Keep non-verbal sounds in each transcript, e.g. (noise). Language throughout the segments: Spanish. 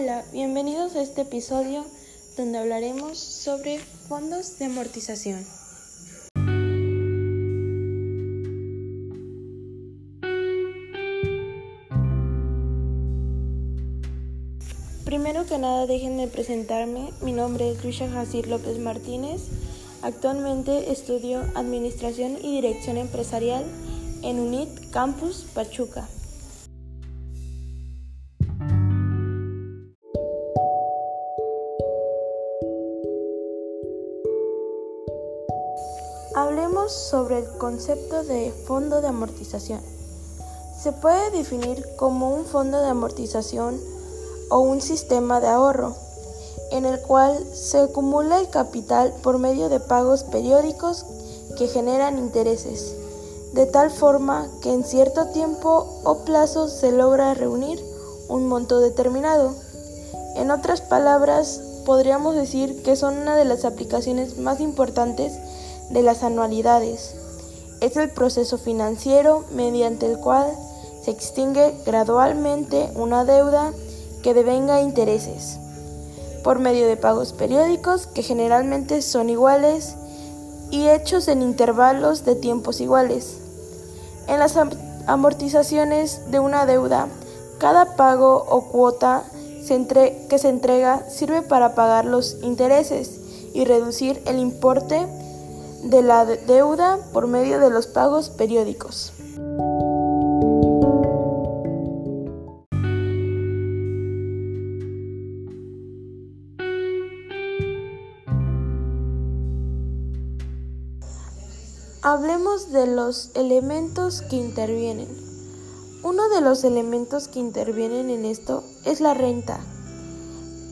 Hola, bienvenidos a este episodio donde hablaremos sobre fondos de amortización. Primero que nada déjenme presentarme, mi nombre es Luisa Jacir López Martínez, actualmente estudio Administración y Dirección Empresarial en UNIT Campus Pachuca. Sobre el concepto de fondo de amortización. Se puede definir como un fondo de amortización o un sistema de ahorro en el cual se acumula el capital por medio de pagos periódicos que generan intereses, de tal forma que en cierto tiempo o plazo se logra reunir un monto determinado. En otras palabras, podríamos decir que son una de las aplicaciones más importantes de las anualidades. Es el proceso financiero mediante el cual se extingue gradualmente una deuda que devenga intereses, por medio de pagos periódicos que generalmente son iguales y hechos en intervalos de tiempos iguales. En las amortizaciones de una deuda, cada pago o cuota que se entrega sirve para pagar los intereses y reducir el importe de la deuda por medio de los pagos periódicos. Hablemos de los elementos que intervienen. Uno de los elementos que intervienen en esto es la renta.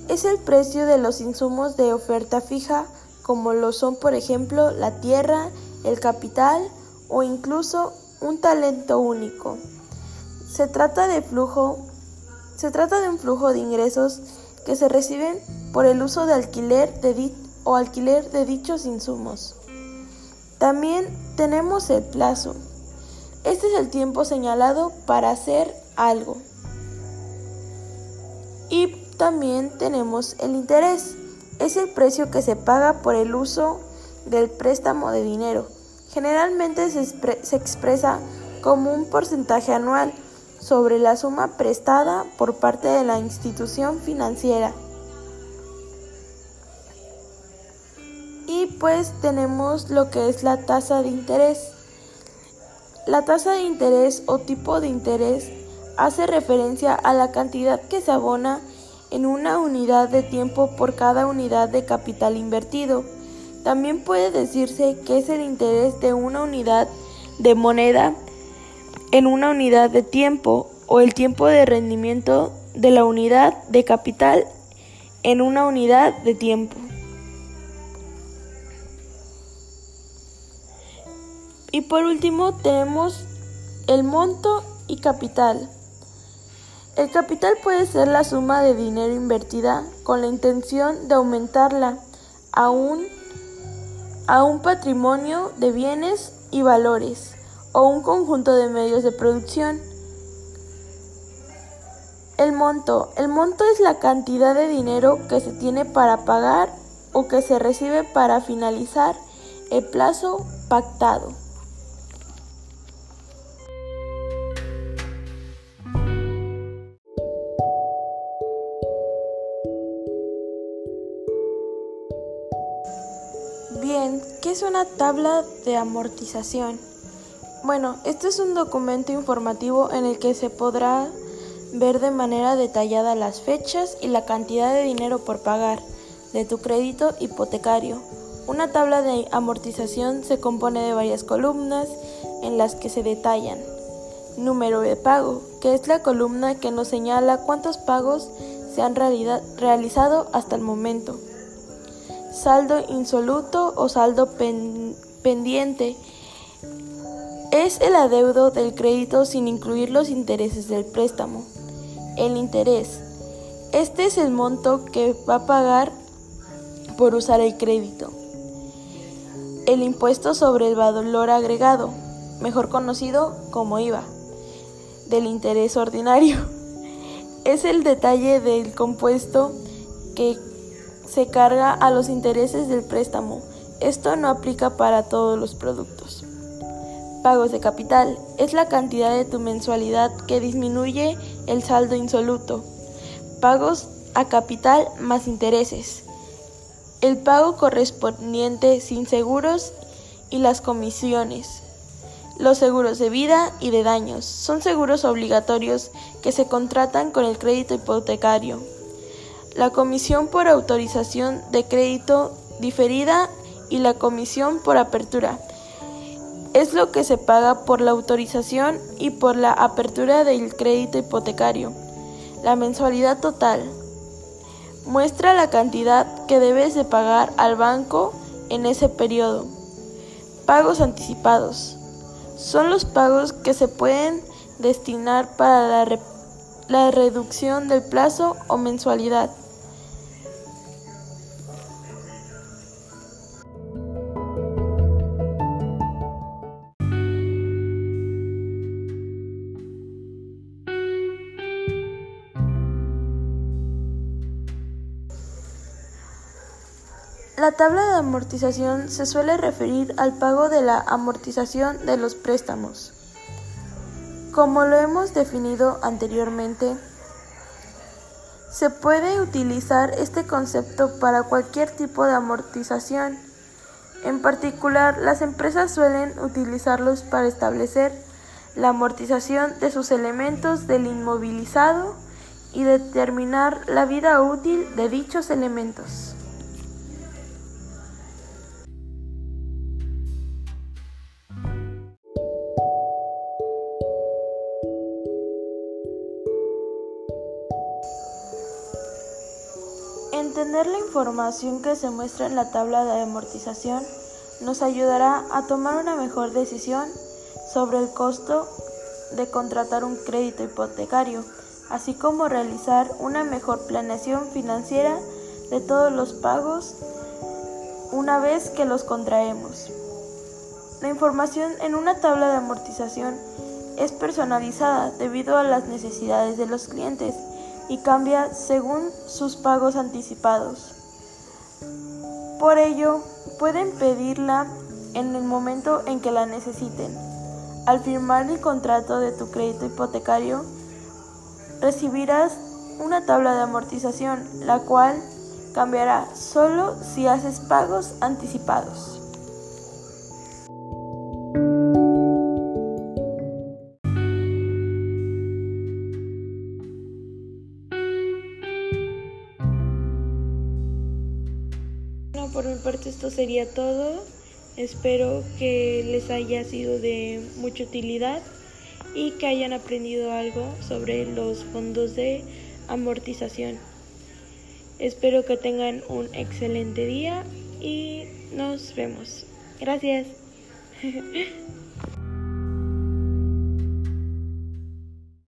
Es el precio de los insumos de oferta fija como lo son por ejemplo la tierra, el capital o incluso un talento único. Se trata de flujo, se trata de un flujo de ingresos que se reciben por el uso de alquiler de o alquiler de dichos insumos. También tenemos el plazo. Este es el tiempo señalado para hacer algo. Y también tenemos el interés es el precio que se paga por el uso del préstamo de dinero. Generalmente se, expresa como un porcentaje anual sobre la suma prestada por parte de la institución financiera. Y pues tenemos lo que es la tasa de interés. La tasa de interés o tipo de interés hace referencia a la cantidad que se abona en una unidad de tiempo por cada unidad de capital invertido. También puede decirse que es el interés de una unidad de moneda en una unidad de tiempo o el tiempo de rendimiento de la unidad de capital en una unidad de tiempo. Y por último tenemos el monto y capital. El capital puede ser la suma de dinero invertida con la intención de aumentarla a un, a un patrimonio de bienes y valores o un conjunto de medios de producción. El monto. El monto es la cantidad de dinero que se tiene para pagar o que se recibe para finalizar el plazo pactado. Es una tabla de amortización? Bueno, este es un documento informativo en el que se podrá ver de manera detallada las fechas y la cantidad de dinero por pagar de tu crédito hipotecario. Una tabla de amortización se compone de varias columnas en las que se detallan número de pago, que es la columna que nos señala cuántos pagos se han realizado hasta el momento saldo insoluto o saldo pendiente. Es el adeudo del crédito sin incluir los intereses del préstamo. El interés. Este es el monto que va a pagar por usar el crédito. El impuesto sobre el valor agregado, mejor conocido como IVA, del interés ordinario. (laughs) es el detalle del compuesto que se carga a los intereses del préstamo. Esto no aplica para todos los productos. Pagos de capital es la cantidad de tu mensualidad que disminuye el saldo insoluto. Pagos a capital más intereses. El pago correspondiente sin seguros y las comisiones. Los seguros de vida y de daños son seguros obligatorios que se contratan con el crédito hipotecario. La comisión por autorización de crédito diferida y la comisión por apertura es lo que se paga por la autorización y por la apertura del crédito hipotecario. La mensualidad total muestra la cantidad que debes de pagar al banco en ese periodo. Pagos anticipados. Son los pagos que se pueden destinar para la, la reducción del plazo o mensualidad. La tabla de amortización se suele referir al pago de la amortización de los préstamos. Como lo hemos definido anteriormente, se puede utilizar este concepto para cualquier tipo de amortización. En particular, las empresas suelen utilizarlos para establecer la amortización de sus elementos del inmovilizado y determinar la vida útil de dichos elementos. Entender la información que se muestra en la tabla de amortización nos ayudará a tomar una mejor decisión sobre el costo de contratar un crédito hipotecario, así como realizar una mejor planeación financiera de todos los pagos una vez que los contraemos. La información en una tabla de amortización es personalizada debido a las necesidades de los clientes y cambia según sus pagos anticipados. Por ello, pueden pedirla en el momento en que la necesiten. Al firmar el contrato de tu crédito hipotecario, recibirás una tabla de amortización, la cual cambiará solo si haces pagos anticipados. Por mi parte esto sería todo. Espero que les haya sido de mucha utilidad y que hayan aprendido algo sobre los fondos de amortización. Espero que tengan un excelente día y nos vemos. Gracias. (laughs)